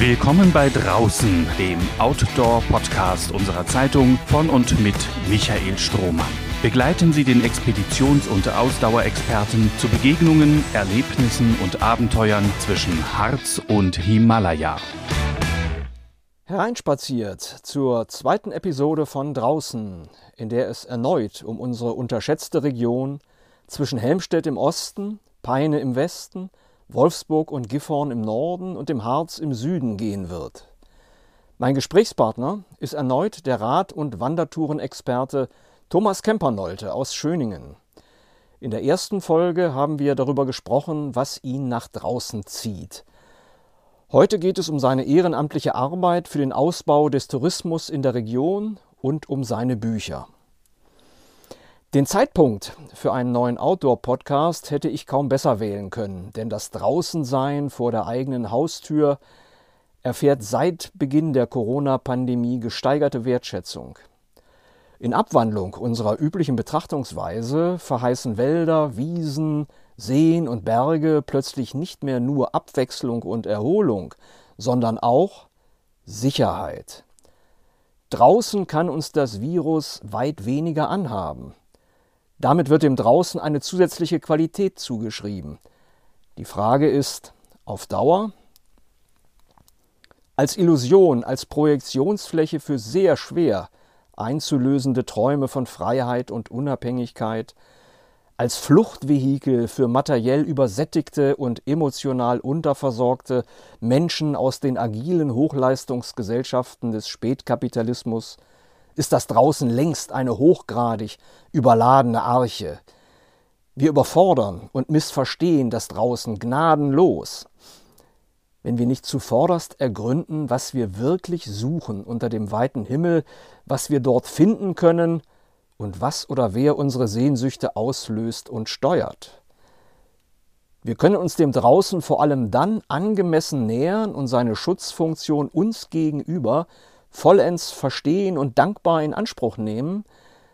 Willkommen bei Draußen, dem Outdoor-Podcast unserer Zeitung von und mit Michael Strohmann. Begleiten Sie den Expeditions- und Ausdauerexperten zu Begegnungen, Erlebnissen und Abenteuern zwischen Harz und Himalaya. Hereinspaziert zur zweiten Episode von Draußen, in der es erneut um unsere unterschätzte Region zwischen Helmstedt im Osten, Peine im Westen, Wolfsburg und Gifhorn im Norden und dem Harz im Süden gehen wird. Mein Gesprächspartner ist erneut der Rad- und Wandertourenexperte Thomas Kempernolte aus Schöningen. In der ersten Folge haben wir darüber gesprochen, was ihn nach draußen zieht. Heute geht es um seine ehrenamtliche Arbeit für den Ausbau des Tourismus in der Region und um seine Bücher. Den Zeitpunkt für einen neuen Outdoor-Podcast hätte ich kaum besser wählen können, denn das Draußensein vor der eigenen Haustür erfährt seit Beginn der Corona-Pandemie gesteigerte Wertschätzung. In Abwandlung unserer üblichen Betrachtungsweise verheißen Wälder, Wiesen, Seen und Berge plötzlich nicht mehr nur Abwechslung und Erholung, sondern auch Sicherheit. Draußen kann uns das Virus weit weniger anhaben. Damit wird dem draußen eine zusätzliche Qualität zugeschrieben. Die Frage ist, auf Dauer? Als Illusion, als Projektionsfläche für sehr schwer einzulösende Träume von Freiheit und Unabhängigkeit, als Fluchtvehikel für materiell übersättigte und emotional unterversorgte Menschen aus den agilen Hochleistungsgesellschaften des Spätkapitalismus ist das draußen längst eine hochgradig überladene Arche. Wir überfordern und missverstehen das draußen gnadenlos. Wenn wir nicht zuvorderst ergründen, was wir wirklich suchen unter dem weiten Himmel, was wir dort finden können und was oder wer unsere Sehnsüchte auslöst und steuert. Wir können uns dem draußen vor allem dann angemessen nähern und seine Schutzfunktion uns gegenüber vollends verstehen und dankbar in Anspruch nehmen,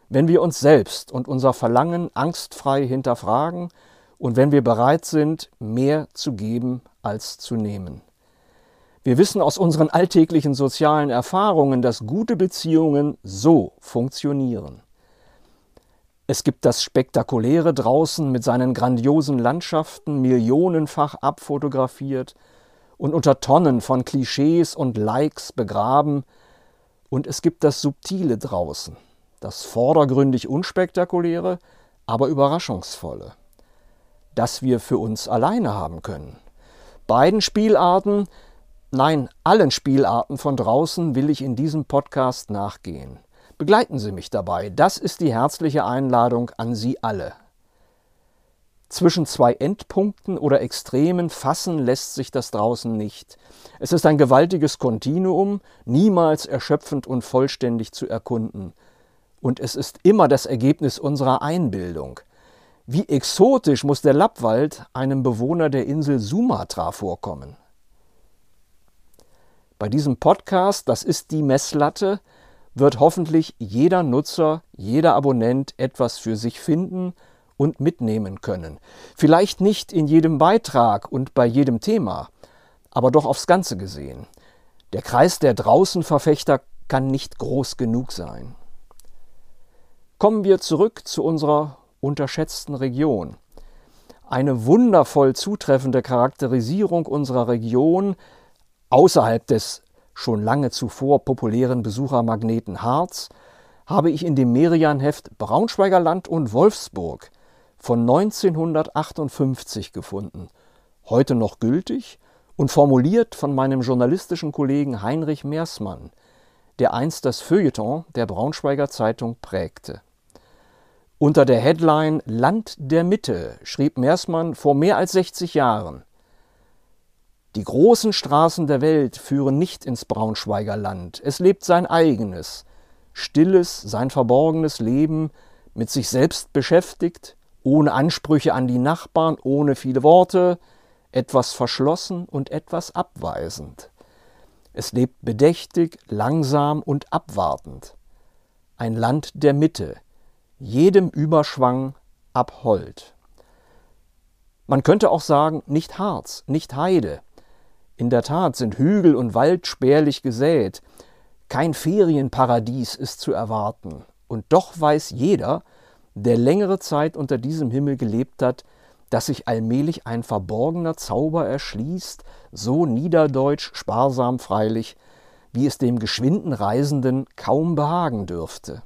wenn wir uns selbst und unser Verlangen angstfrei hinterfragen und wenn wir bereit sind, mehr zu geben als zu nehmen. Wir wissen aus unseren alltäglichen sozialen Erfahrungen, dass gute Beziehungen so funktionieren. Es gibt das Spektakuläre draußen mit seinen grandiosen Landschaften, millionenfach abfotografiert und unter Tonnen von Klischees und Likes begraben, und es gibt das Subtile draußen, das vordergründig unspektakuläre, aber überraschungsvolle, das wir für uns alleine haben können. Beiden Spielarten, nein, allen Spielarten von draußen will ich in diesem Podcast nachgehen. Begleiten Sie mich dabei, das ist die herzliche Einladung an Sie alle. Zwischen zwei Endpunkten oder Extremen fassen lässt sich das draußen nicht. Es ist ein gewaltiges Kontinuum, niemals erschöpfend und vollständig zu erkunden. Und es ist immer das Ergebnis unserer Einbildung. Wie exotisch muss der Lappwald einem Bewohner der Insel Sumatra vorkommen? Bei diesem Podcast, das ist die Messlatte, wird hoffentlich jeder Nutzer, jeder Abonnent etwas für sich finden und mitnehmen können. Vielleicht nicht in jedem Beitrag und bei jedem Thema, aber doch aufs Ganze gesehen. Der Kreis der Draußenverfechter kann nicht groß genug sein. Kommen wir zurück zu unserer unterschätzten Region. Eine wundervoll zutreffende Charakterisierung unserer Region außerhalb des schon lange zuvor populären Besuchermagneten Harz habe ich in dem Merian-Heft Braunschweiger Land und Wolfsburg von 1958 gefunden, heute noch gültig und formuliert von meinem journalistischen Kollegen Heinrich Meersmann, der einst das Feuilleton der Braunschweiger Zeitung prägte. Unter der Headline Land der Mitte schrieb Meersmann vor mehr als 60 Jahren Die großen Straßen der Welt führen nicht ins Braunschweiger Land, es lebt sein eigenes, stilles, sein verborgenes Leben, mit sich selbst beschäftigt, ohne Ansprüche an die Nachbarn, ohne viele Worte, etwas verschlossen und etwas abweisend. Es lebt bedächtig, langsam und abwartend. Ein Land der Mitte, jedem Überschwang abhold. Man könnte auch sagen, nicht Harz, nicht Heide. In der Tat sind Hügel und Wald spärlich gesät, kein Ferienparadies ist zu erwarten, und doch weiß jeder, der längere Zeit unter diesem Himmel gelebt hat, dass sich allmählich ein verborgener Zauber erschließt, so niederdeutsch, sparsam freilich, wie es dem geschwinden Reisenden kaum behagen dürfte.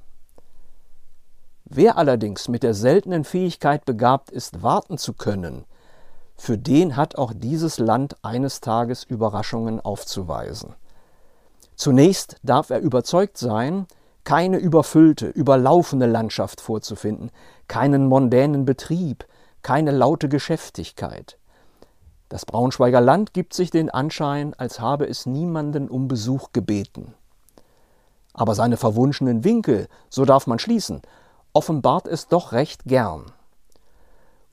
Wer allerdings mit der seltenen Fähigkeit begabt ist, warten zu können, für den hat auch dieses Land eines Tages Überraschungen aufzuweisen. Zunächst darf er überzeugt sein, keine überfüllte, überlaufene Landschaft vorzufinden, keinen mondänen Betrieb, keine laute Geschäftigkeit. Das Braunschweiger Land gibt sich den Anschein, als habe es niemanden um Besuch gebeten. Aber seine verwunschenen Winkel, so darf man schließen, offenbart es doch recht gern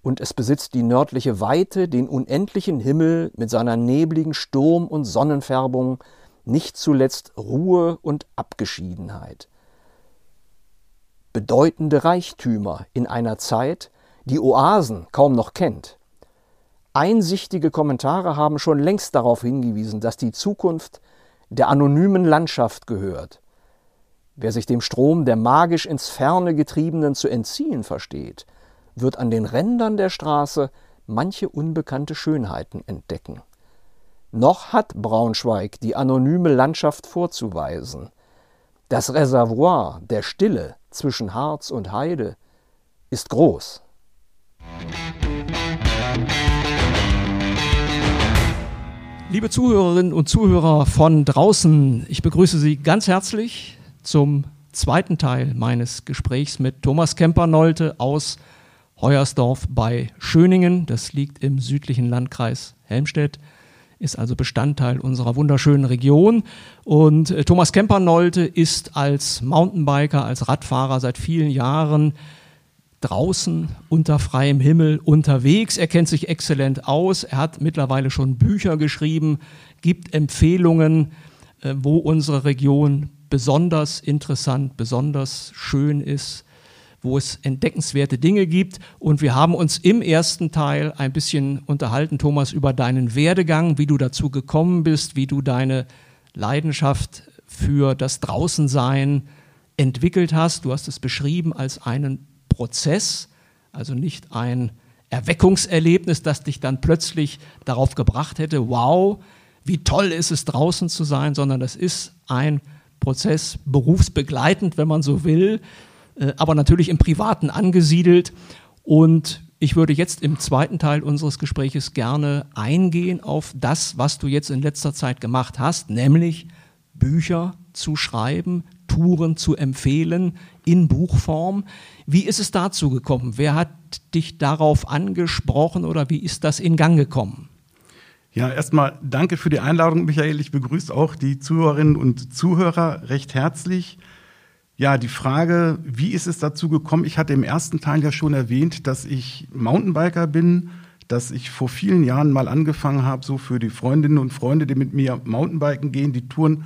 und es besitzt die nördliche Weite, den unendlichen Himmel mit seiner nebligen Sturm- und Sonnenfärbung, nicht zuletzt Ruhe und Abgeschiedenheit. Bedeutende Reichtümer in einer Zeit, die Oasen kaum noch kennt. Einsichtige Kommentare haben schon längst darauf hingewiesen, dass die Zukunft der anonymen Landschaft gehört. Wer sich dem Strom der magisch ins Ferne getriebenen zu entziehen versteht, wird an den Rändern der Straße manche unbekannte Schönheiten entdecken. Noch hat Braunschweig die anonyme Landschaft vorzuweisen. Das Reservoir der Stille zwischen Harz und Heide ist groß. Liebe Zuhörerinnen und Zuhörer von draußen, ich begrüße Sie ganz herzlich zum zweiten Teil meines Gesprächs mit Thomas Kemper-Nolte aus Heuersdorf bei Schöningen. Das liegt im südlichen Landkreis Helmstedt, ist also Bestandteil unserer wunderschönen Region. Und äh, Thomas Kempernolte ist als Mountainbiker, als Radfahrer seit vielen Jahren draußen unter freiem Himmel unterwegs. Er kennt sich exzellent aus. Er hat mittlerweile schon Bücher geschrieben, gibt Empfehlungen, äh, wo unsere Region besonders interessant, besonders schön ist wo es entdeckenswerte Dinge gibt. Und wir haben uns im ersten Teil ein bisschen unterhalten, Thomas, über deinen Werdegang, wie du dazu gekommen bist, wie du deine Leidenschaft für das Draußensein entwickelt hast. Du hast es beschrieben als einen Prozess, also nicht ein Erweckungserlebnis, das dich dann plötzlich darauf gebracht hätte, wow, wie toll ist es draußen zu sein, sondern das ist ein Prozess berufsbegleitend, wenn man so will, aber natürlich im Privaten angesiedelt. Und ich würde jetzt im zweiten Teil unseres Gespräches gerne eingehen auf das, was du jetzt in letzter Zeit gemacht hast, nämlich Bücher zu schreiben, Touren zu empfehlen in Buchform. Wie ist es dazu gekommen? Wer hat dich darauf angesprochen oder wie ist das in Gang gekommen? Ja, erstmal danke für die Einladung, Michael. Ich begrüße auch die Zuhörerinnen und Zuhörer recht herzlich. Ja, die Frage, wie ist es dazu gekommen? Ich hatte im ersten Teil ja schon erwähnt, dass ich Mountainbiker bin, dass ich vor vielen Jahren mal angefangen habe, so für die Freundinnen und Freunde, die mit mir Mountainbiken gehen, die Touren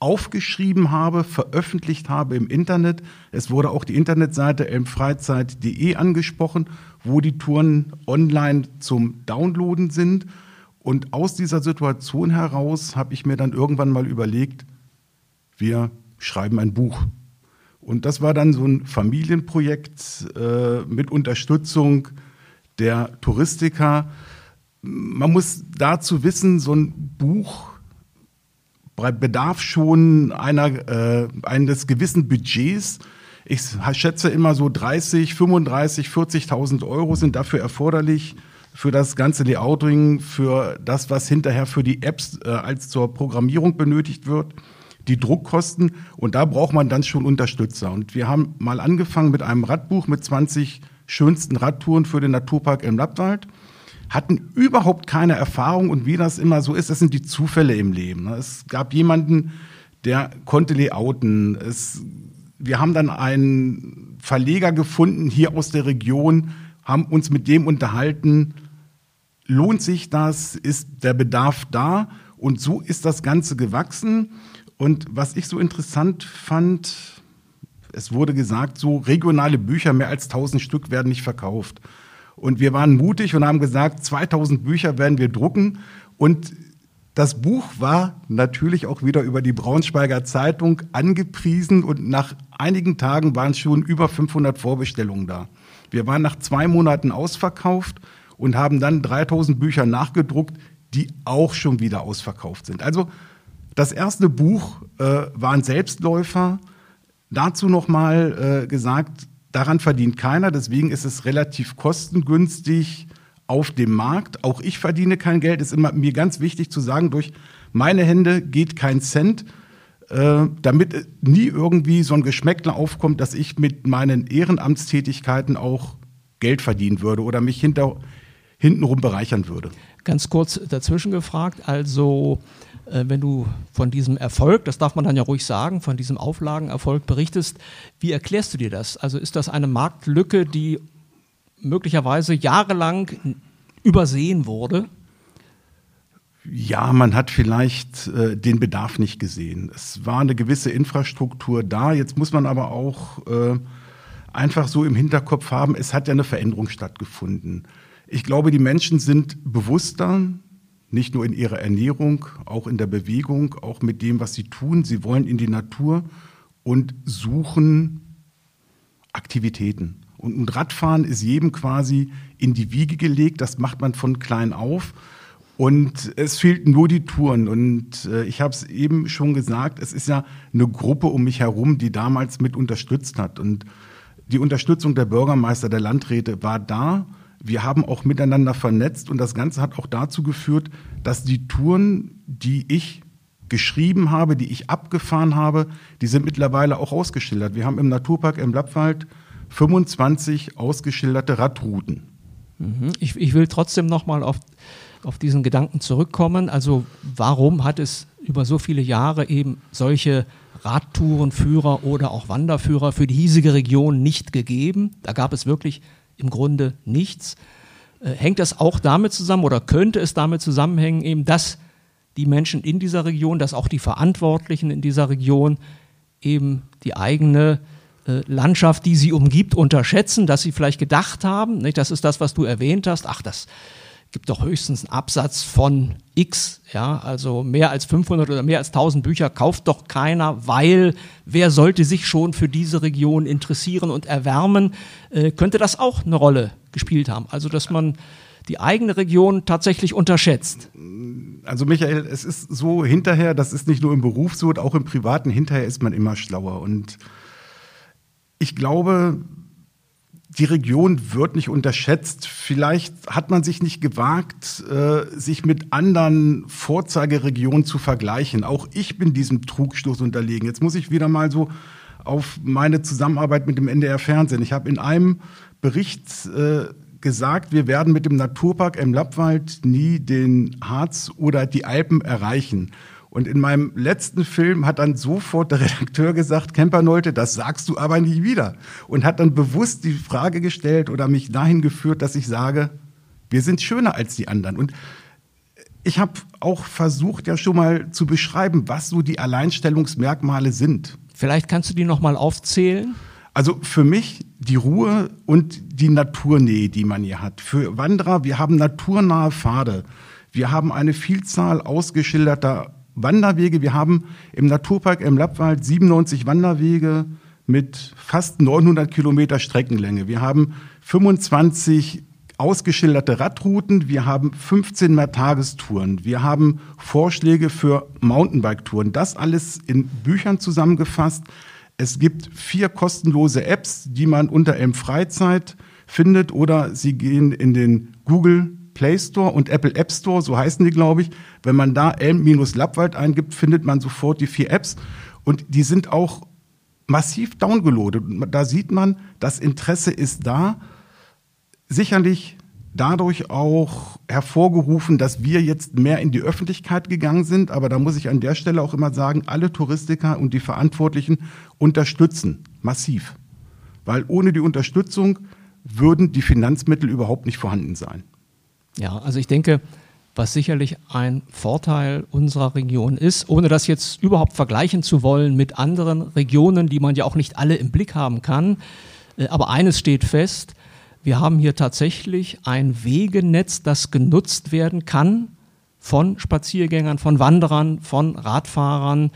aufgeschrieben habe, veröffentlicht habe im Internet. Es wurde auch die Internetseite elmfreizeit.de angesprochen, wo die Touren online zum Downloaden sind. Und aus dieser Situation heraus habe ich mir dann irgendwann mal überlegt, wir schreiben ein Buch. Und das war dann so ein Familienprojekt äh, mit Unterstützung der Touristiker. Man muss dazu wissen, so ein Buch bedarf schon einer, äh, eines gewissen Budgets. Ich schätze immer so 30, 35, 40.000 Euro sind dafür erforderlich für das ganze Layouting, für das, was hinterher für die Apps äh, als zur Programmierung benötigt wird die Druckkosten und da braucht man dann schon Unterstützer. Und wir haben mal angefangen mit einem Radbuch mit 20 schönsten Radtouren für den Naturpark im Lappwald, hatten überhaupt keine Erfahrung und wie das immer so ist, das sind die Zufälle im Leben. Es gab jemanden, der konnte layouten. Es, wir haben dann einen Verleger gefunden hier aus der Region, haben uns mit dem unterhalten. Lohnt sich das? Ist der Bedarf da? Und so ist das Ganze gewachsen. Und was ich so interessant fand, es wurde gesagt, so regionale Bücher, mehr als 1000 Stück werden nicht verkauft. Und wir waren mutig und haben gesagt, 2000 Bücher werden wir drucken. Und das Buch war natürlich auch wieder über die Braunschweiger Zeitung angepriesen und nach einigen Tagen waren schon über 500 Vorbestellungen da. Wir waren nach zwei Monaten ausverkauft und haben dann 3000 Bücher nachgedruckt, die auch schon wieder ausverkauft sind. Also das erste Buch äh, war ein Selbstläufer. Dazu nochmal äh, gesagt, daran verdient keiner, deswegen ist es relativ kostengünstig auf dem Markt. Auch ich verdiene kein Geld, ist immer mir ganz wichtig zu sagen, durch meine Hände geht kein Cent, äh, damit nie irgendwie so ein Geschmäckler aufkommt, dass ich mit meinen Ehrenamtstätigkeiten auch Geld verdienen würde oder mich hinter, hintenrum bereichern würde. Ganz kurz dazwischen gefragt, also äh, wenn du von diesem Erfolg, das darf man dann ja ruhig sagen, von diesem Auflagenerfolg berichtest, wie erklärst du dir das? Also ist das eine Marktlücke, die möglicherweise jahrelang übersehen wurde? Ja, man hat vielleicht äh, den Bedarf nicht gesehen. Es war eine gewisse Infrastruktur da. Jetzt muss man aber auch äh, einfach so im Hinterkopf haben, es hat ja eine Veränderung stattgefunden. Ich glaube, die Menschen sind bewusster, nicht nur in ihrer Ernährung, auch in der Bewegung, auch mit dem, was sie tun. Sie wollen in die Natur und suchen Aktivitäten. Und Radfahren ist jedem quasi in die Wiege gelegt. Das macht man von klein auf. Und es fehlten nur die Touren. Und äh, ich habe es eben schon gesagt, es ist ja eine Gruppe um mich herum, die damals mit unterstützt hat. Und die Unterstützung der Bürgermeister, der Landräte war da. Wir haben auch miteinander vernetzt und das Ganze hat auch dazu geführt, dass die Touren, die ich geschrieben habe, die ich abgefahren habe, die sind mittlerweile auch ausgeschildert. Wir haben im Naturpark im Lappwald 25 ausgeschilderte Radrouten. Mhm. Ich, ich will trotzdem nochmal auf, auf diesen Gedanken zurückkommen. Also warum hat es über so viele Jahre eben solche Radtourenführer oder auch Wanderführer für die hiesige Region nicht gegeben? Da gab es wirklich im Grunde nichts. Äh, hängt das auch damit zusammen oder könnte es damit zusammenhängen, eben, dass die Menschen in dieser Region, dass auch die Verantwortlichen in dieser Region eben die eigene äh, Landschaft, die sie umgibt, unterschätzen, dass sie vielleicht gedacht haben, nicht, das ist das, was du erwähnt hast, ach, das gibt doch höchstens einen Absatz von X, ja, also mehr als 500 oder mehr als 1000 Bücher kauft doch keiner, weil wer sollte sich schon für diese Region interessieren und erwärmen, äh, könnte das auch eine Rolle gespielt haben. Also, dass man die eigene Region tatsächlich unterschätzt. Also Michael, es ist so hinterher, das ist nicht nur im Beruf so, auch im Privaten, hinterher ist man immer schlauer. Und ich glaube, die Region wird nicht unterschätzt. Vielleicht hat man sich nicht gewagt, äh, sich mit anderen Vorzeigeregionen zu vergleichen. Auch ich bin diesem Trugstoß unterlegen. Jetzt muss ich wieder mal so auf meine Zusammenarbeit mit dem NDR Fernsehen. Ich habe in einem Bericht äh, gesagt, wir werden mit dem Naturpark im Lappwald nie den Harz oder die Alpen erreichen. Und in meinem letzten Film hat dann sofort der Redakteur gesagt, Kempernolte, das sagst du aber nie wieder. Und hat dann bewusst die Frage gestellt oder mich dahin geführt, dass ich sage, wir sind schöner als die anderen. Und ich habe auch versucht, ja schon mal zu beschreiben, was so die Alleinstellungsmerkmale sind. Vielleicht kannst du die noch mal aufzählen. Also für mich die Ruhe und die Naturnähe, die man hier hat. Für Wanderer, wir haben naturnahe Pfade. Wir haben eine Vielzahl ausgeschilderter Wanderwege. Wir haben im Naturpark im Lappwald 97 Wanderwege mit fast 900 Kilometer Streckenlänge. Wir haben 25 ausgeschilderte Radrouten. Wir haben 15 mehr Tagestouren. Wir haben Vorschläge für Mountainbike-Touren. Das alles in Büchern zusammengefasst. Es gibt vier kostenlose Apps, die man unter M Freizeit findet oder Sie gehen in den Google Play Store und Apple App Store, so heißen die, glaube ich. Wenn man da Elm-Lappwald eingibt, findet man sofort die vier Apps. Und die sind auch massiv downgeloadet. Da sieht man, das Interesse ist da. Sicherlich dadurch auch hervorgerufen, dass wir jetzt mehr in die Öffentlichkeit gegangen sind. Aber da muss ich an der Stelle auch immer sagen, alle Touristiker und die Verantwortlichen unterstützen massiv. Weil ohne die Unterstützung würden die Finanzmittel überhaupt nicht vorhanden sein. Ja, also ich denke, was sicherlich ein Vorteil unserer Region ist, ohne das jetzt überhaupt vergleichen zu wollen mit anderen Regionen, die man ja auch nicht alle im Blick haben kann. Äh, aber eines steht fest, wir haben hier tatsächlich ein Wegenetz, das genutzt werden kann von Spaziergängern, von Wanderern, von Radfahrern,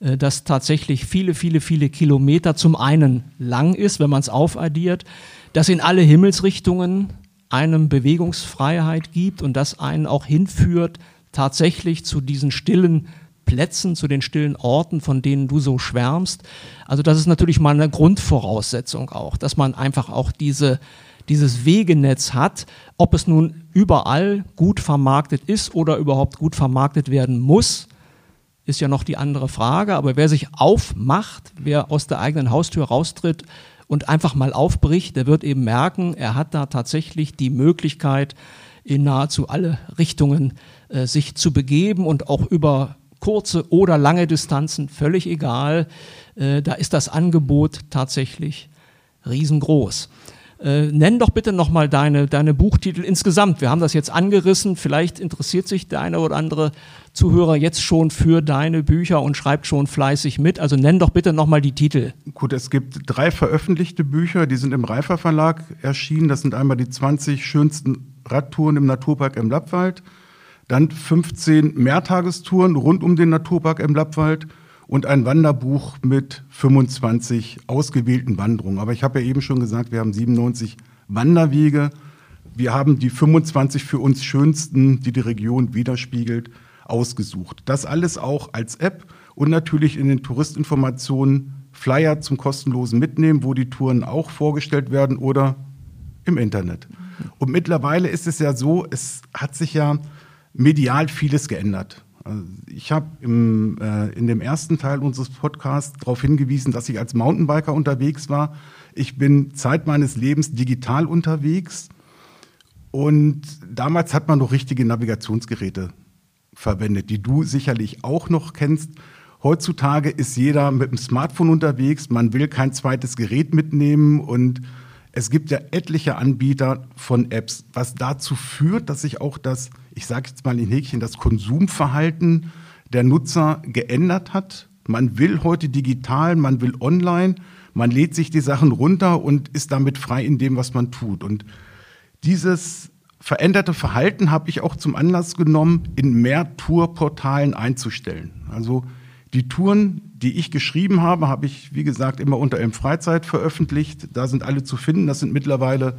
äh, das tatsächlich viele, viele, viele Kilometer zum einen lang ist, wenn man es aufaddiert, das in alle Himmelsrichtungen einem Bewegungsfreiheit gibt und das einen auch hinführt tatsächlich zu diesen stillen Plätzen, zu den stillen Orten, von denen du so schwärmst. Also das ist natürlich mal eine Grundvoraussetzung auch, dass man einfach auch diese, dieses Wegenetz hat, ob es nun überall gut vermarktet ist oder überhaupt gut vermarktet werden muss, ist ja noch die andere Frage. Aber wer sich aufmacht, wer aus der eigenen Haustür raustritt und einfach mal aufbricht, der wird eben merken, er hat da tatsächlich die Möglichkeit, in nahezu alle Richtungen äh, sich zu begeben und auch über kurze oder lange Distanzen, völlig egal. Äh, da ist das Angebot tatsächlich riesengroß. Äh, nenn doch bitte nochmal deine, deine Buchtitel insgesamt. Wir haben das jetzt angerissen. Vielleicht interessiert sich der eine oder andere Zuhörer jetzt schon für deine Bücher und schreibt schon fleißig mit. Also nenn doch bitte nochmal die Titel. Gut, es gibt drei veröffentlichte Bücher, die sind im Reifer Verlag erschienen. Das sind einmal die 20 schönsten Radtouren im Naturpark im Lappwald, dann 15 Mehrtagestouren rund um den Naturpark im Lappwald und ein Wanderbuch mit 25 ausgewählten Wanderungen. Aber ich habe ja eben schon gesagt, wir haben 97 Wanderwege. Wir haben die 25 für uns schönsten, die die Region widerspiegelt, ausgesucht. Das alles auch als App und natürlich in den Touristinformationen Flyer zum kostenlosen Mitnehmen, wo die Touren auch vorgestellt werden oder im Internet. Und mittlerweile ist es ja so, es hat sich ja medial vieles geändert. Also ich habe äh, in dem ersten Teil unseres Podcasts darauf hingewiesen, dass ich als Mountainbiker unterwegs war. Ich bin Zeit meines Lebens digital unterwegs. Und damals hat man noch richtige Navigationsgeräte verwendet, die du sicherlich auch noch kennst. Heutzutage ist jeder mit dem Smartphone unterwegs. Man will kein zweites Gerät mitnehmen und es gibt ja etliche Anbieter von Apps, was dazu führt, dass sich auch das, ich sage jetzt mal in Häkchen, das Konsumverhalten der Nutzer geändert hat. Man will heute digital, man will online, man lädt sich die Sachen runter und ist damit frei in dem, was man tut. Und dieses veränderte Verhalten habe ich auch zum Anlass genommen, in mehr Tourportalen einzustellen. Also die Touren, die ich geschrieben habe, habe ich, wie gesagt, immer unter M Freizeit veröffentlicht. Da sind alle zu finden. Das sind mittlerweile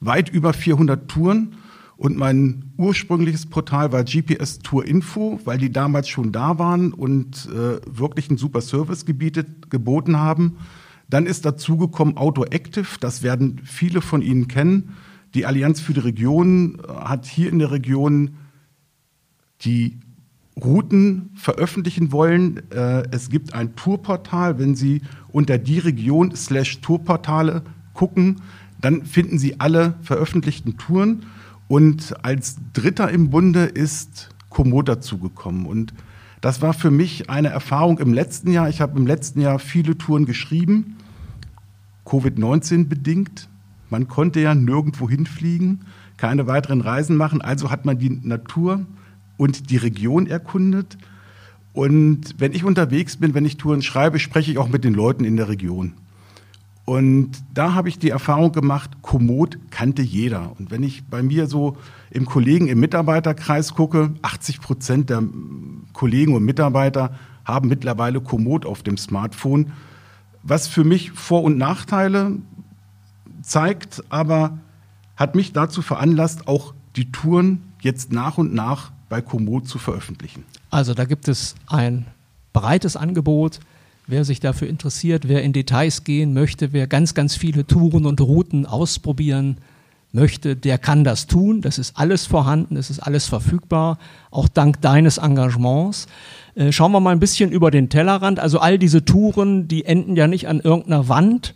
weit über 400 Touren. Und mein ursprüngliches Portal war GPS Tour Info, weil die damals schon da waren und äh, wirklich einen super Service gebietet, geboten haben. Dann ist dazugekommen Auto Active, das werden viele von Ihnen kennen. Die Allianz für die Region äh, hat hier in der Region die Routen veröffentlichen wollen. Äh, es gibt ein Tourportal. Wenn Sie unter die Region slash Tourportale gucken, dann finden Sie alle veröffentlichten Touren. Und als Dritter im Bunde ist Komoot dazugekommen. Und das war für mich eine Erfahrung im letzten Jahr. Ich habe im letzten Jahr viele Touren geschrieben, Covid-19 bedingt. Man konnte ja nirgendwo hinfliegen, keine weiteren Reisen machen. Also hat man die Natur und die Region erkundet. Und wenn ich unterwegs bin, wenn ich Touren schreibe, spreche ich auch mit den Leuten in der Region. Und da habe ich die Erfahrung gemacht, Komoot kannte jeder. Und wenn ich bei mir so im Kollegen, im Mitarbeiterkreis gucke, 80 Prozent der Kollegen und Mitarbeiter haben mittlerweile Komoot auf dem Smartphone, was für mich Vor- und Nachteile zeigt, aber hat mich dazu veranlasst, auch die Touren jetzt nach und nach bei Komoot zu veröffentlichen. Also da gibt es ein breites Angebot. Wer sich dafür interessiert, wer in Details gehen möchte, wer ganz, ganz viele Touren und Routen ausprobieren möchte, der kann das tun. Das ist alles vorhanden, es ist alles verfügbar, auch dank deines Engagements. Äh, schauen wir mal ein bisschen über den Tellerrand. Also all diese Touren, die enden ja nicht an irgendeiner Wand.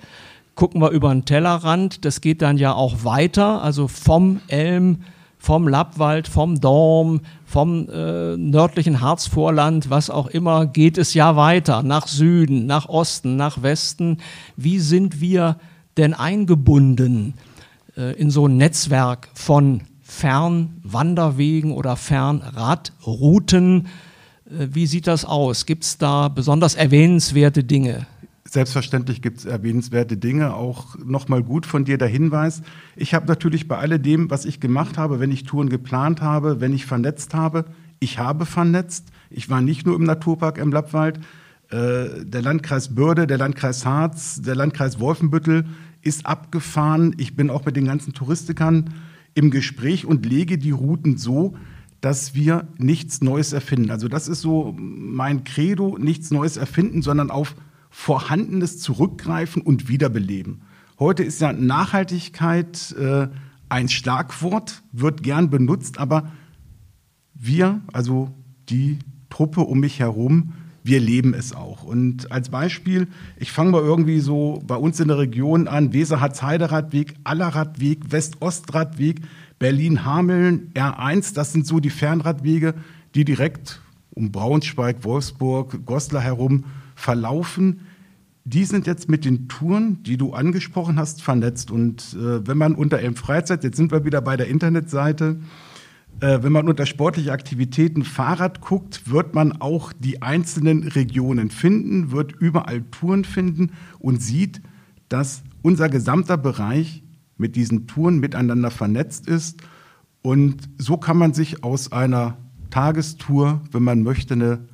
Gucken wir über den Tellerrand, das geht dann ja auch weiter, also vom Elm vom Lappwald, vom Dorm, vom äh, nördlichen Harzvorland, was auch immer, geht es ja weiter nach Süden, nach Osten, nach Westen. Wie sind wir denn eingebunden äh, in so ein Netzwerk von Fernwanderwegen oder Fernradrouten? Äh, wie sieht das aus? Gibt es da besonders erwähnenswerte Dinge? Selbstverständlich gibt es erwähnenswerte Dinge. Auch nochmal gut von dir der Hinweis. Ich habe natürlich bei alledem, was ich gemacht habe, wenn ich Touren geplant habe, wenn ich vernetzt habe, Ich habe vernetzt. Ich war nicht nur im Naturpark im Lappwald. Äh, der Landkreis Börde, der Landkreis Harz, der Landkreis Wolfenbüttel ist abgefahren. Ich bin auch mit den ganzen Touristikern im Gespräch und lege die Routen so, dass wir nichts Neues erfinden. Also das ist so mein Credo, nichts Neues erfinden, sondern auf Vorhandenes zurückgreifen und wiederbeleben. Heute ist ja Nachhaltigkeit äh, ein Schlagwort, wird gern benutzt, aber wir, also die Truppe um mich herum, wir leben es auch. Und als Beispiel, ich fange mal irgendwie so bei uns in der Region an, Weser-Harz-Heideradweg, Allerradweg, West-Ost-Radweg, Berlin-Hameln, R1, das sind so die Fernradwege, die direkt um Braunschweig, Wolfsburg, Goslar herum verlaufen. Die sind jetzt mit den Touren, die du angesprochen hast, vernetzt. Und äh, wenn man unter M Freizeit, jetzt sind wir wieder bei der Internetseite, äh, wenn man unter sportliche Aktivitäten Fahrrad guckt, wird man auch die einzelnen Regionen finden, wird überall Touren finden und sieht, dass unser gesamter Bereich mit diesen Touren miteinander vernetzt ist. Und so kann man sich aus einer Tagestour, wenn man möchte, eine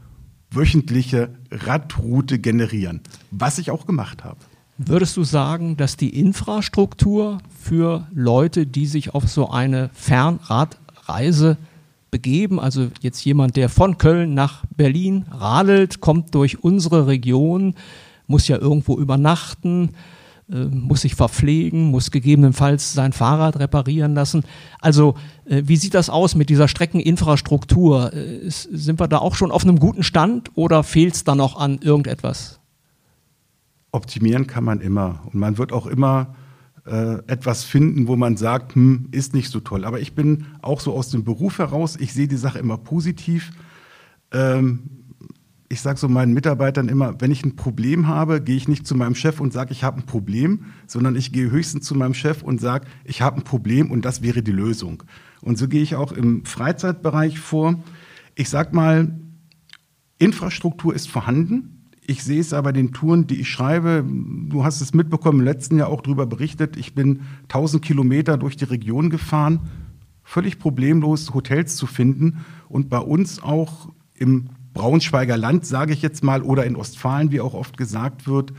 wöchentliche Radroute generieren, was ich auch gemacht habe. Würdest du sagen, dass die Infrastruktur für Leute, die sich auf so eine Fernrad Reise begeben. Also jetzt jemand, der von Köln nach Berlin radelt, kommt durch unsere Region, muss ja irgendwo übernachten, muss sich verpflegen, muss gegebenenfalls sein Fahrrad reparieren lassen. Also äh, wie sieht das aus mit dieser Streckeninfrastruktur? Äh, sind wir da auch schon auf einem guten Stand oder fehlt es da noch an irgendetwas? Optimieren kann man immer und man wird auch immer äh, etwas finden, wo man sagt, hm, ist nicht so toll. Aber ich bin auch so aus dem Beruf heraus, ich sehe die Sache immer positiv. Ähm, ich sage so meinen Mitarbeitern immer, wenn ich ein Problem habe, gehe ich nicht zu meinem Chef und sage, ich habe ein Problem, sondern ich gehe höchstens zu meinem Chef und sage, ich habe ein Problem und das wäre die Lösung. Und so gehe ich auch im Freizeitbereich vor. Ich sage mal, Infrastruktur ist vorhanden. Ich sehe es aber den Touren, die ich schreibe. Du hast es mitbekommen, im letzten Jahr auch darüber berichtet. Ich bin 1000 Kilometer durch die Region gefahren, völlig problemlos Hotels zu finden. Und bei uns auch im Braunschweiger Land, sage ich jetzt mal, oder in Ostfalen, wie auch oft gesagt wird,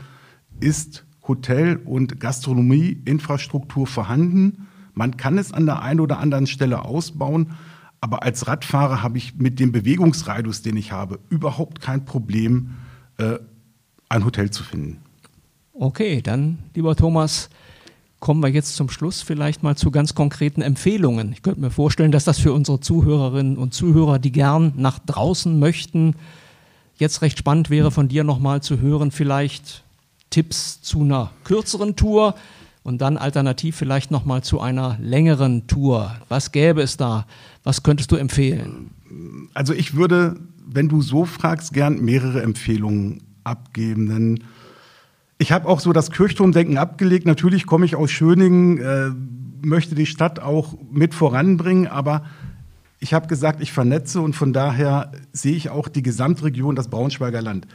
ist Hotel- und Gastronomieinfrastruktur vorhanden. Man kann es an der einen oder anderen Stelle ausbauen. Aber als Radfahrer habe ich mit dem Bewegungsradius, den ich habe, überhaupt kein Problem, äh, ein Hotel zu finden. Okay, dann, lieber Thomas, kommen wir jetzt zum Schluss vielleicht mal zu ganz konkreten Empfehlungen. Ich könnte mir vorstellen, dass das für unsere Zuhörerinnen und Zuhörer, die gern nach draußen möchten, jetzt recht spannend wäre, von dir nochmal zu hören, vielleicht Tipps zu einer kürzeren Tour und dann alternativ vielleicht nochmal zu einer längeren Tour. Was gäbe es da? Was könntest du empfehlen? Also ich würde wenn du so fragst, gern mehrere Empfehlungen abgeben. Denn ich habe auch so das Kirchturmdenken abgelegt. Natürlich komme ich aus Schöningen, äh, möchte die Stadt auch mit voranbringen, aber ich habe gesagt, ich vernetze und von daher sehe ich auch die Gesamtregion, das Braunschweiger Land.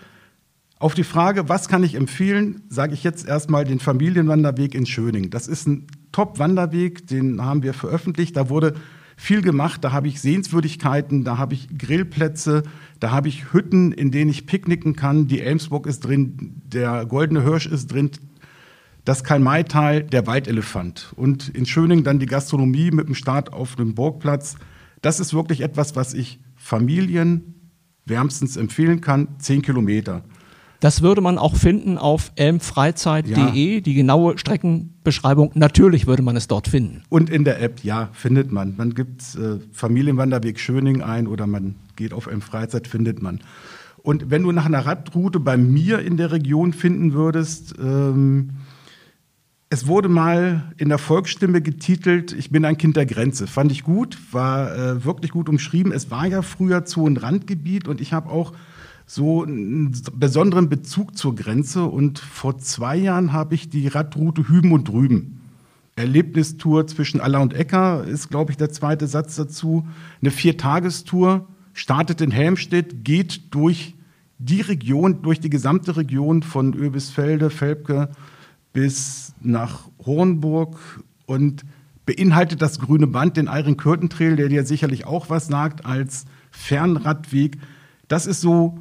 Auf die Frage, was kann ich empfehlen, sage ich jetzt erstmal den Familienwanderweg in Schöning. Das ist ein Top-Wanderweg, den haben wir veröffentlicht. Da wurde viel gemacht. Da habe ich Sehenswürdigkeiten, da habe ich Grillplätze, da habe ich Hütten, in denen ich picknicken kann. Die Elmsburg ist drin, der Goldene Hirsch ist drin, das Karl-May-Tal, der Waldelefant. Und in Schöning dann die Gastronomie mit dem Start auf dem Burgplatz. Das ist wirklich etwas, was ich Familien wärmstens empfehlen kann. Zehn Kilometer. Das würde man auch finden auf elmfreizeit.de, ja. die genaue Streckenbeschreibung. Natürlich würde man es dort finden. Und in der App, ja, findet man. Man gibt äh, Familienwanderweg Schöning ein oder man geht auf Elmfreizeit, findet man. Und wenn du nach einer Radroute bei mir in der Region finden würdest, ähm, es wurde mal in der Volksstimme getitelt, ich bin ein Kind der Grenze. Fand ich gut, war äh, wirklich gut umschrieben. Es war ja früher Zoo- und Randgebiet und ich habe auch so einen besonderen Bezug zur Grenze. Und vor zwei Jahren habe ich die Radroute Hüben und Drüben. Erlebnistour zwischen Aller und Ecker ist, glaube ich, der zweite Satz dazu. Eine Viertagestour, startet in Helmstedt, geht durch die Region, durch die gesamte Region von Öbisfelde, Felbke bis nach Hornburg und beinhaltet das grüne Band, den Iron Curtain Trail, der dir sicherlich auch was sagt, als Fernradweg. Das ist so,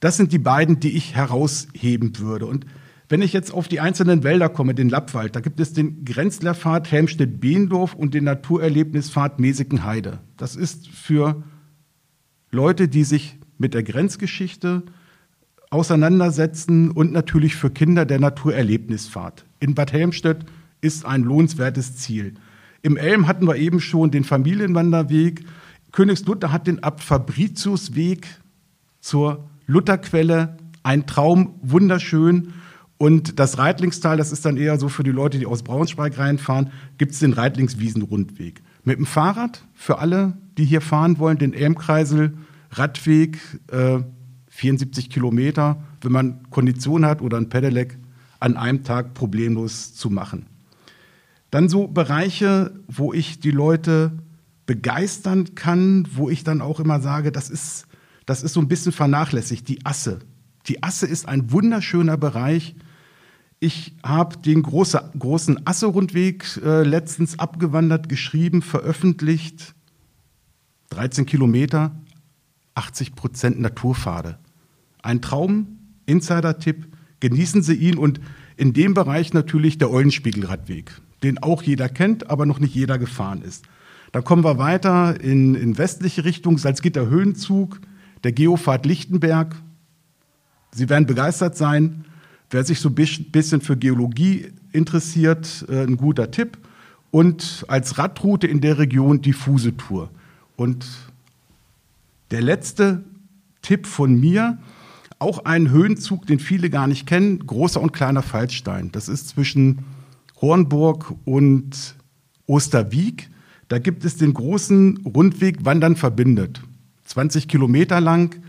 das sind die beiden, die ich herausheben würde. Und wenn ich jetzt auf die einzelnen Wälder komme, den Lappwald, da gibt es den Grenzlerpfad Helmstedt-Behendorf und den Naturerlebnispfad Mesikenheide. Das ist für Leute, die sich mit der Grenzgeschichte auseinandersetzen und natürlich für Kinder der Naturerlebnispfad. In Bad Helmstedt ist ein lohnenswertes Ziel. Im Elm hatten wir eben schon den Familienwanderweg. Königslutter hat den Abt Fabriciusweg zur Lutherquelle. Ein Traum, wunderschön. Und das Reitlingstal, das ist dann eher so für die Leute, die aus Braunschweig reinfahren, gibt es den Reitlingswiesenrundweg. Mit dem Fahrrad für alle, die hier fahren wollen, den Elmkreisel, Radweg, äh, 74 Kilometer, wenn man Kondition hat oder ein Pedelec, an einem Tag problemlos zu machen. Dann so Bereiche, wo ich die Leute begeistern kann, wo ich dann auch immer sage, das ist, das ist so ein bisschen vernachlässigt, die Asse. Die Asse ist ein wunderschöner Bereich. Ich habe den große, großen Asse-Rundweg äh, letztens abgewandert, geschrieben, veröffentlicht. 13 Kilometer, 80 Prozent Naturpfade. Ein Traum, Insider-Tipp, genießen Sie ihn und in dem Bereich natürlich der Eulenspiegelradweg den auch jeder kennt, aber noch nicht jeder gefahren ist. Dann kommen wir weiter in, in westliche Richtung, Salzgitter Höhenzug, der Geofahrt Lichtenberg. Sie werden begeistert sein. Wer sich so ein bisschen für Geologie interessiert, äh, ein guter Tipp. Und als Radroute in der Region die Fuse-Tour. Und der letzte Tipp von mir, auch ein Höhenzug, den viele gar nicht kennen, großer und kleiner Fallstein. Das ist zwischen Hornburg und Osterwiek. Da gibt es den großen Rundweg Wandern verbindet. 20 Kilometer lang,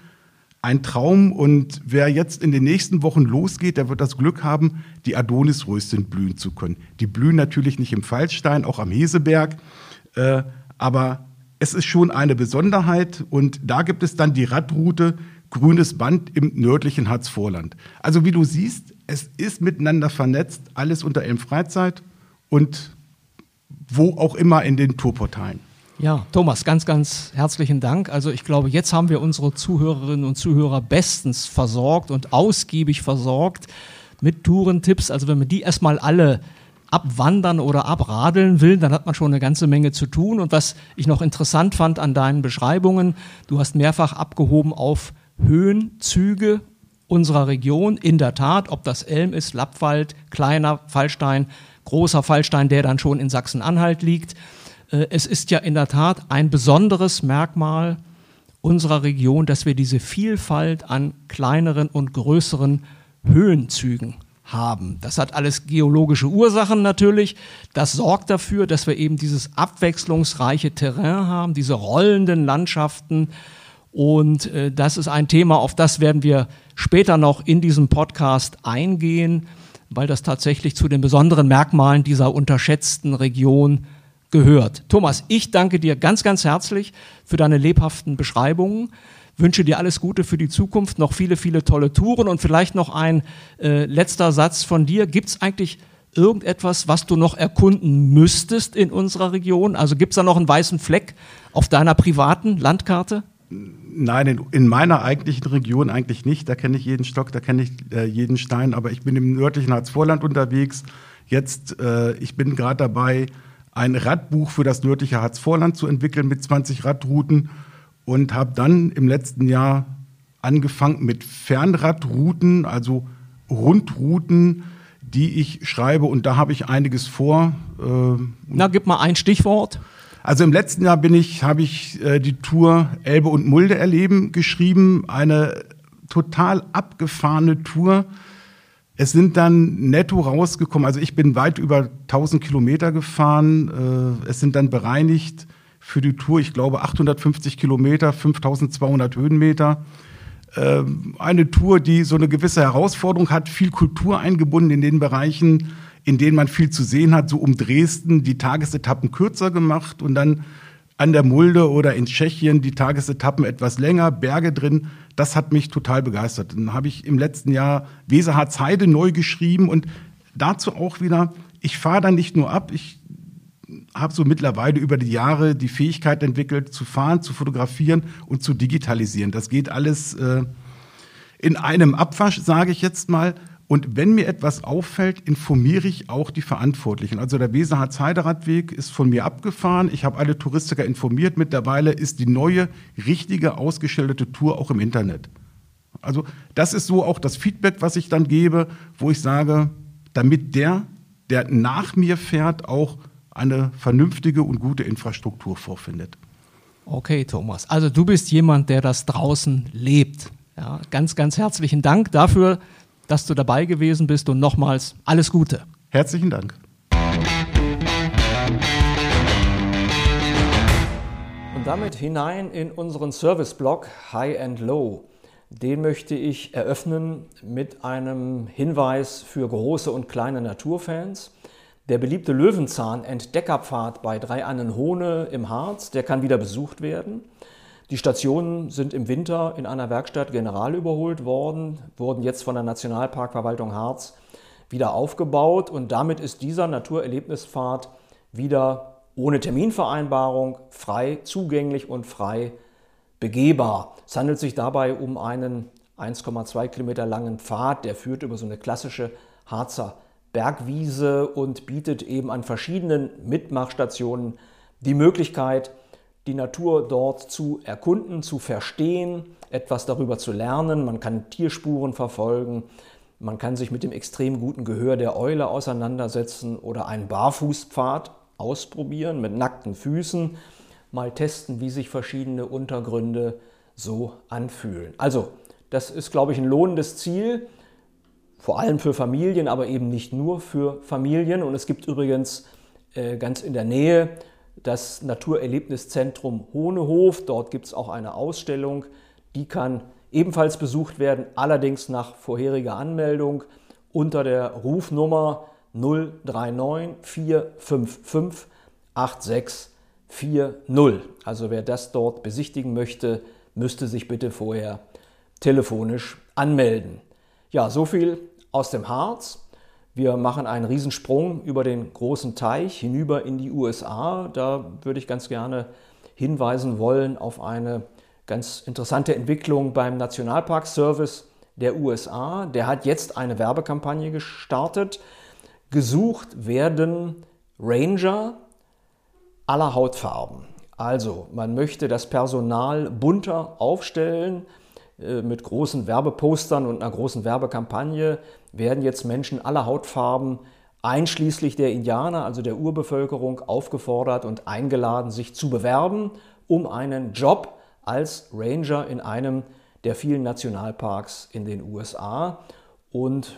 ein Traum. Und wer jetzt in den nächsten Wochen losgeht, der wird das Glück haben, die Adonisröschen blühen zu können. Die blühen natürlich nicht im Fallstein, auch am Heseberg. Äh, aber es ist schon eine Besonderheit. Und da gibt es dann die Radroute Grünes Band im nördlichen Harzvorland. Also wie du siehst, es ist miteinander vernetzt, alles unter Elm Freizeit und wo auch immer in den Tourportalen. Ja, Thomas, ganz, ganz herzlichen Dank. Also ich glaube, jetzt haben wir unsere Zuhörerinnen und Zuhörer bestens versorgt und ausgiebig versorgt mit Tourentipps. Also wenn man die erstmal alle abwandern oder abradeln will, dann hat man schon eine ganze Menge zu tun. Und was ich noch interessant fand an deinen Beschreibungen, du hast mehrfach abgehoben auf Höhenzüge unserer Region. In der Tat, ob das Elm ist, Lappwald, kleiner Fallstein, großer Fallstein, der dann schon in Sachsen-Anhalt liegt. Äh, es ist ja in der Tat ein besonderes Merkmal unserer Region, dass wir diese Vielfalt an kleineren und größeren Höhenzügen haben. Das hat alles geologische Ursachen natürlich. Das sorgt dafür, dass wir eben dieses abwechslungsreiche Terrain haben, diese rollenden Landschaften, und äh, das ist ein Thema, auf das werden wir später noch in diesem Podcast eingehen, weil das tatsächlich zu den besonderen Merkmalen dieser unterschätzten Region gehört. Thomas, ich danke dir ganz, ganz herzlich für deine lebhaften Beschreibungen. Wünsche dir alles Gute für die Zukunft, noch viele, viele tolle Touren und vielleicht noch ein äh, letzter Satz von dir. Gibt es eigentlich irgendetwas, was du noch erkunden müsstest in unserer Region? Also gibt es da noch einen weißen Fleck auf deiner privaten Landkarte? Nein, in, in, meiner eigentlichen Region eigentlich nicht. Da kenne ich jeden Stock, da kenne ich äh, jeden Stein. Aber ich bin im nördlichen Harzvorland unterwegs. Jetzt, äh, ich bin gerade dabei, ein Radbuch für das nördliche Harzvorland zu entwickeln mit 20 Radrouten und habe dann im letzten Jahr angefangen mit Fernradrouten, also Rundrouten, die ich schreibe. Und da habe ich einiges vor. Äh, Na, gib mal ein Stichwort. Also im letzten Jahr bin ich, habe ich äh, die Tour Elbe und Mulde erleben geschrieben, eine total abgefahrene Tour. Es sind dann netto rausgekommen, also ich bin weit über 1000 Kilometer gefahren. Äh, es sind dann bereinigt für die Tour, ich glaube 850 Kilometer, 5200 Höhenmeter. Äh, eine Tour, die so eine gewisse Herausforderung hat, viel Kultur eingebunden in den Bereichen, in denen man viel zu sehen hat, so um Dresden die Tagesetappen kürzer gemacht und dann an der Mulde oder in Tschechien die Tagesetappen etwas länger, Berge drin. Das hat mich total begeistert. Dann habe ich im letzten Jahr Weserharz Heide neu geschrieben und dazu auch wieder, ich fahre dann nicht nur ab, ich habe so mittlerweile über die Jahre die Fähigkeit entwickelt, zu fahren, zu fotografieren und zu digitalisieren. Das geht alles äh, in einem Abwasch, sage ich jetzt mal. Und wenn mir etwas auffällt, informiere ich auch die Verantwortlichen. Also der Weserhardt Heideradweg ist von mir abgefahren. Ich habe alle Touristiker informiert. Mittlerweile ist die neue, richtige, ausgeschilderte Tour auch im Internet. Also das ist so auch das Feedback, was ich dann gebe, wo ich sage, damit der, der nach mir fährt, auch eine vernünftige und gute Infrastruktur vorfindet. Okay, Thomas. Also du bist jemand, der das draußen lebt. Ja, ganz, ganz herzlichen Dank dafür, dass du dabei gewesen bist und nochmals alles Gute. Herzlichen Dank. Und damit hinein in unseren Service-Blog High and Low. Den möchte ich eröffnen mit einem Hinweis für große und kleine Naturfans. Der beliebte Löwenzahn-Entdeckerpfad bei Dreiannenhohne im Harz, der kann wieder besucht werden. Die Stationen sind im Winter in einer Werkstatt general überholt worden, wurden jetzt von der Nationalparkverwaltung Harz wieder aufgebaut und damit ist dieser Naturerlebnispfad wieder ohne Terminvereinbarung frei zugänglich und frei begehbar. Es handelt sich dabei um einen 1,2 Kilometer langen Pfad, der führt über so eine klassische Harzer Bergwiese und bietet eben an verschiedenen Mitmachstationen die Möglichkeit, die Natur dort zu erkunden, zu verstehen, etwas darüber zu lernen. Man kann Tierspuren verfolgen, man kann sich mit dem extrem guten Gehör der Eule auseinandersetzen oder einen Barfußpfad ausprobieren mit nackten Füßen, mal testen, wie sich verschiedene Untergründe so anfühlen. Also, das ist, glaube ich, ein lohnendes Ziel, vor allem für Familien, aber eben nicht nur für Familien. Und es gibt übrigens äh, ganz in der Nähe das Naturerlebniszentrum Hohnehof. Dort gibt es auch eine Ausstellung, die kann ebenfalls besucht werden, allerdings nach vorheriger Anmeldung unter der Rufnummer 039 455 8640. Also wer das dort besichtigen möchte, müsste sich bitte vorher telefonisch anmelden. Ja, so viel aus dem Harz. Wir machen einen Riesensprung über den großen Teich hinüber in die USA. Da würde ich ganz gerne hinweisen wollen auf eine ganz interessante Entwicklung beim Nationalpark Service der USA. Der hat jetzt eine Werbekampagne gestartet. Gesucht werden Ranger aller Hautfarben. Also, man möchte das Personal bunter aufstellen. Äh, mit großen Werbepostern und einer großen Werbekampagne werden jetzt Menschen aller Hautfarben, einschließlich der Indianer, also der Urbevölkerung, aufgefordert und eingeladen, sich zu bewerben um einen Job als Ranger in einem der vielen Nationalparks in den USA. Und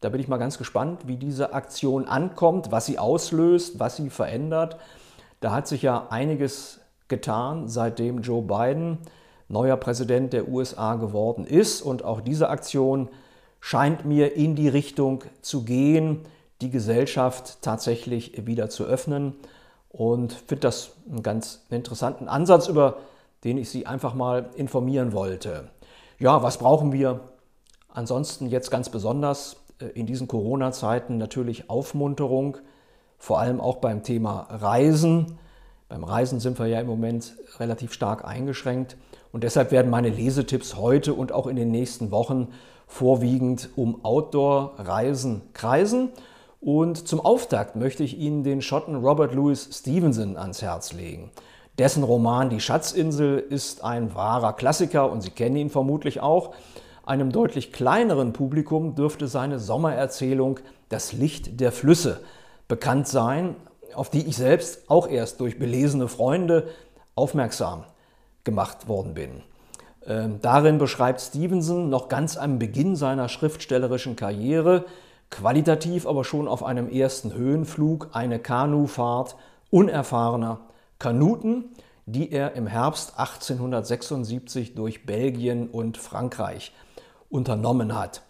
da bin ich mal ganz gespannt, wie diese Aktion ankommt, was sie auslöst, was sie verändert. Da hat sich ja einiges getan, seitdem Joe Biden neuer Präsident der USA geworden ist. Und auch diese Aktion scheint mir in die Richtung zu gehen, die Gesellschaft tatsächlich wieder zu öffnen. Und finde das einen ganz interessanten Ansatz, über den ich Sie einfach mal informieren wollte. Ja, was brauchen wir ansonsten jetzt ganz besonders äh, in diesen Corona-Zeiten? Natürlich Aufmunterung, vor allem auch beim Thema Reisen. Beim Reisen sind wir ja im Moment relativ stark eingeschränkt. Und deshalb werden meine Lesetipps heute und auch in den nächsten Wochen vorwiegend um Outdoor-Reisen kreisen. Und zum Auftakt möchte ich Ihnen den Schotten Robert Louis Stevenson ans Herz legen. Dessen Roman Die Schatzinsel ist ein wahrer Klassiker und Sie kennen ihn vermutlich auch. Einem deutlich kleineren Publikum dürfte seine Sommererzählung Das Licht der Flüsse bekannt sein, auf die ich selbst auch erst durch belesene Freunde aufmerksam gemacht worden bin. Ähm, darin beschreibt Stevenson noch ganz am Beginn seiner schriftstellerischen Karriere, qualitativ aber schon auf einem ersten Höhenflug, eine Kanufahrt unerfahrener Kanuten, die er im Herbst 1876 durch Belgien und Frankreich unternommen hat.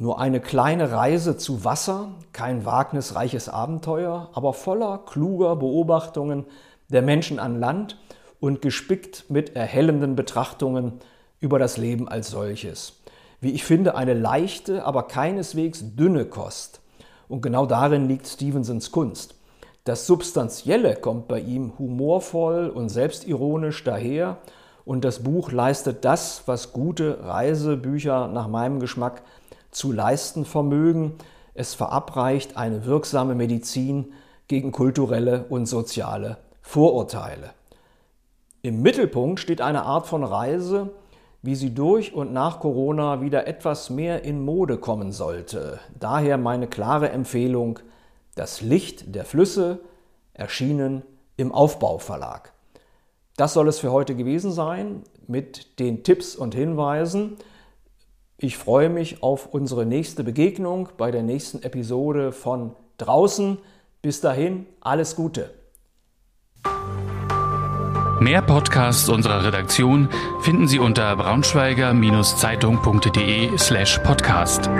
Nur eine kleine Reise zu Wasser, kein wagnisreiches Abenteuer, aber voller kluger Beobachtungen der Menschen an Land und gespickt mit erhellenden Betrachtungen über das Leben als solches. Wie ich finde, eine leichte, aber keineswegs dünne Kost. Und genau darin liegt Stevensons Kunst. Das Substanzielle kommt bei ihm humorvoll und selbstironisch daher und das Buch leistet das, was gute Reisebücher nach meinem Geschmack zu leisten vermögen. Es verabreicht eine wirksame Medizin gegen kulturelle und soziale Vorurteile. Im Mittelpunkt steht eine Art von Reise, wie sie durch und nach Corona wieder etwas mehr in Mode kommen sollte. Daher meine klare Empfehlung, das Licht der Flüsse, erschienen im Aufbauverlag. Das soll es für heute gewesen sein mit den Tipps und Hinweisen. Ich freue mich auf unsere nächste Begegnung bei der nächsten Episode von Draußen. Bis dahin, alles Gute. Mehr Podcasts unserer Redaktion finden Sie unter braunschweiger-zeitung.de slash podcast.